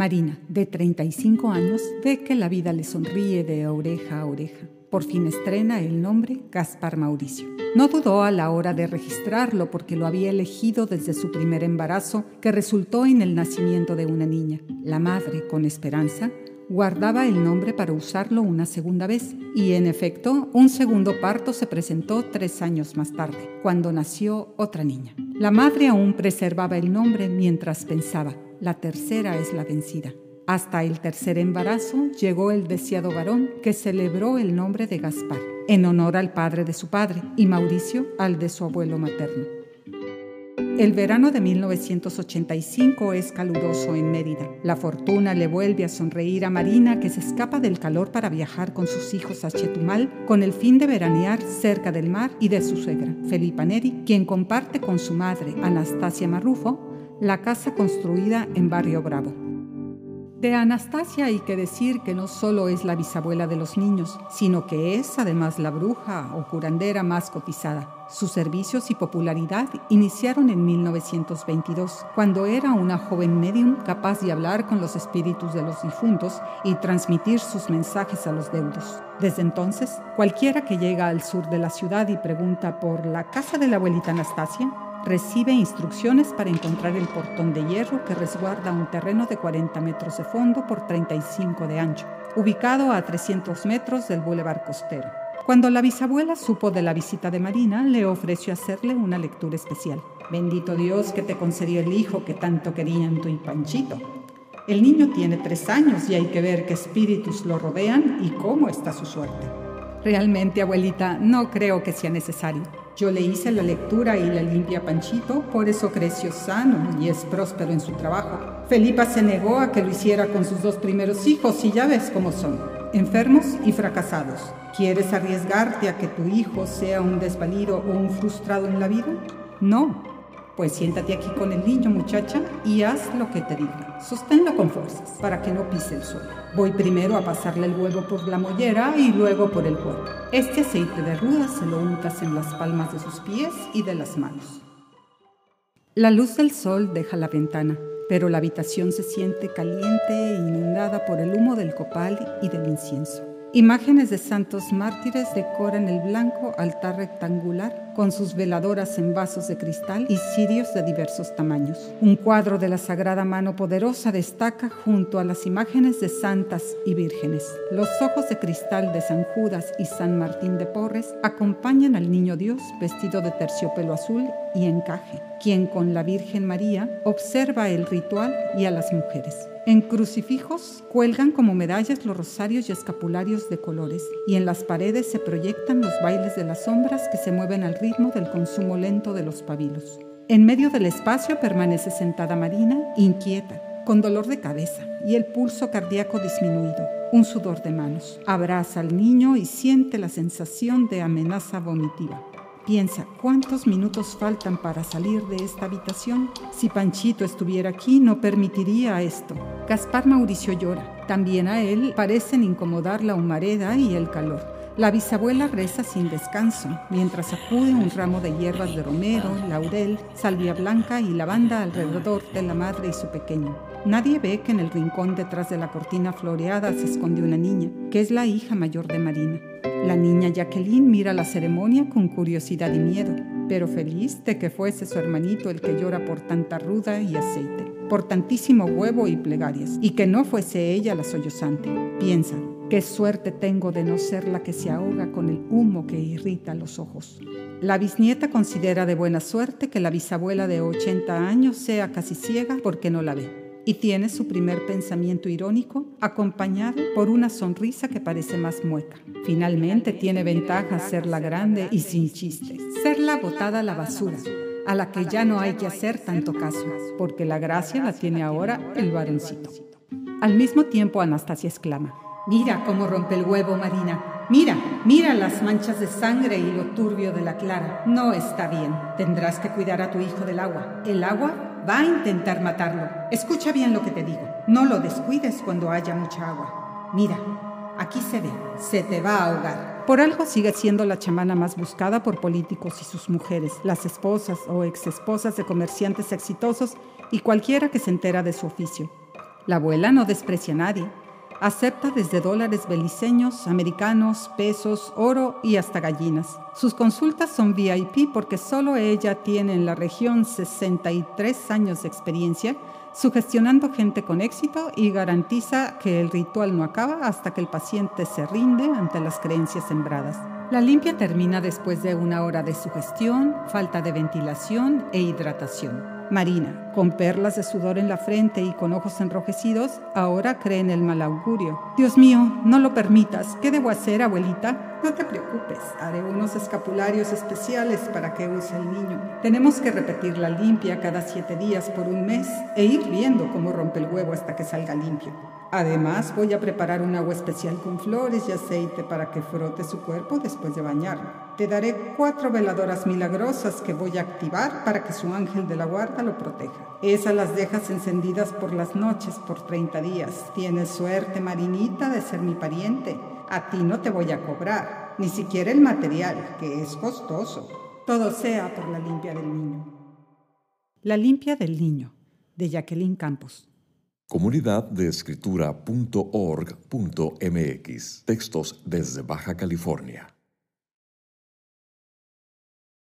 Marina, de 35 años, ve que la vida le sonríe de oreja a oreja. Por fin estrena el nombre Gaspar Mauricio. No dudó a la hora de registrarlo porque lo había elegido desde su primer embarazo, que resultó en el nacimiento de una niña. La madre, con esperanza, guardaba el nombre para usarlo una segunda vez y en efecto un segundo parto se presentó tres años más tarde, cuando nació otra niña. La madre aún preservaba el nombre mientras pensaba, la tercera es la vencida. Hasta el tercer embarazo llegó el deseado varón que celebró el nombre de Gaspar, en honor al padre de su padre, y Mauricio al de su abuelo materno. El verano de 1985 es caluroso en Mérida. La fortuna le vuelve a sonreír a Marina que se escapa del calor para viajar con sus hijos a Chetumal con el fin de veranear cerca del mar y de su suegra, Felipa Neri, quien comparte con su madre, Anastasia Marrufo, la casa construida en Barrio Bravo. De Anastasia hay que decir que no solo es la bisabuela de los niños, sino que es además la bruja o curandera más cotizada. Sus servicios y popularidad iniciaron en 1922, cuando era una joven medium capaz de hablar con los espíritus de los difuntos y transmitir sus mensajes a los deudos. Desde entonces, cualquiera que llega al sur de la ciudad y pregunta por la casa de la abuelita Anastasia, recibe instrucciones para encontrar el portón de hierro que resguarda un terreno de 40 metros de fondo por 35 de ancho, ubicado a 300 metros del bulevar costero. Cuando la bisabuela supo de la visita de Marina, le ofreció hacerle una lectura especial. Bendito Dios que te concedió el hijo que tanto querían tu y Panchito. El niño tiene tres años y hay que ver qué espíritus lo rodean y cómo está su suerte. Realmente, abuelita, no creo que sea necesario. Yo le hice la lectura y la limpia Panchito, por eso creció sano y es próspero en su trabajo. Felipa se negó a que lo hiciera con sus dos primeros hijos y ya ves cómo son, enfermos y fracasados. ¿Quieres arriesgarte a que tu hijo sea un desvalido o un frustrado en la vida? No, pues siéntate aquí con el niño, muchacha, y haz lo que te diga. Sosténlo con fuerzas para que no pise el suelo. Voy primero a pasarle el huevo por la mollera y luego por el cuerpo. Este aceite de ruda se lo untas en las palmas de sus pies y de las manos. La luz del sol deja la ventana, pero la habitación se siente caliente e inundada por el humo del copal y del incienso. Imágenes de santos mártires decoran el blanco altar rectangular con sus veladoras en vasos de cristal y cirios de diversos tamaños. Un cuadro de la Sagrada Mano Poderosa destaca junto a las imágenes de santas y vírgenes. Los ojos de cristal de San Judas y San Martín de Porres acompañan al Niño Dios vestido de terciopelo azul y encaje, quien con la Virgen María observa el ritual y a las mujeres. En crucifijos cuelgan como medallas los rosarios y escapularios de colores y en las paredes se proyectan los bailes de las sombras que se mueven al ritmo del consumo lento de los pabilos. En medio del espacio permanece sentada Marina, inquieta, con dolor de cabeza y el pulso cardíaco disminuido, un sudor de manos. Abraza al niño y siente la sensación de amenaza vomitiva. Piensa, ¿cuántos minutos faltan para salir de esta habitación? Si Panchito estuviera aquí, no permitiría esto. Gaspar Mauricio llora. También a él parecen incomodar la humareda y el calor. La bisabuela reza sin descanso, mientras acude un ramo de hierbas de romero, laurel, salvia blanca y lavanda alrededor de la madre y su pequeño. Nadie ve que en el rincón detrás de la cortina floreada se esconde una niña, que es la hija mayor de Marina. La niña Jacqueline mira la ceremonia con curiosidad y miedo, pero feliz de que fuese su hermanito el que llora por tanta ruda y aceite, por tantísimo huevo y plegarias, y que no fuese ella la sollozante. Piensa, qué suerte tengo de no ser la que se ahoga con el humo que irrita los ojos. La bisnieta considera de buena suerte que la bisabuela de 80 años sea casi ciega porque no la ve y tiene su primer pensamiento irónico acompañado por una sonrisa que parece más mueca. Finalmente tiene ventaja ser la grande y sin chistes, ser la botada a la basura, a la que ya no hay que hacer tanto caso, porque la gracia la tiene ahora el varoncito. Al mismo tiempo Anastasia exclama, Mira cómo rompe el huevo, Marina. Mira, mira las manchas de sangre y lo turbio de la clara. No está bien. Tendrás que cuidar a tu hijo del agua. El agua va a intentar matarlo. Escucha bien lo que te digo. No lo descuides cuando haya mucha agua. Mira, aquí se ve, se te va a ahogar. Por algo sigue siendo la chamana más buscada por políticos y sus mujeres, las esposas o exesposas de comerciantes exitosos y cualquiera que se entera de su oficio. La abuela no desprecia a nadie. Acepta desde dólares beliceños, americanos, pesos, oro y hasta gallinas. Sus consultas son VIP porque solo ella tiene en la región 63 años de experiencia sugestionando gente con éxito y garantiza que el ritual no acaba hasta que el paciente se rinde ante las creencias sembradas. La limpia termina después de una hora de sugestión, falta de ventilación e hidratación. Marina, con perlas de sudor en la frente y con ojos enrojecidos, ahora cree en el mal augurio. Dios mío, no lo permitas. ¿Qué debo hacer, abuelita? No te preocupes, haré unos escapularios especiales para que use el niño. Tenemos que repetir la limpia cada siete días por un mes e ir viendo cómo rompe el huevo hasta que salga limpio. Además, voy a preparar un agua especial con flores y aceite para que frote su cuerpo después de bañarlo. Te daré cuatro veladoras milagrosas que voy a activar para que su ángel de la guarda lo proteja. Esas las dejas encendidas por las noches por 30 días. Tienes suerte, Marinita, de ser mi pariente. A ti no te voy a cobrar, ni siquiera el material, que es costoso. Todo sea por la limpia del niño. La limpia del niño, de Jacqueline Campos comunidad de escritura.org.mx. Textos desde Baja California.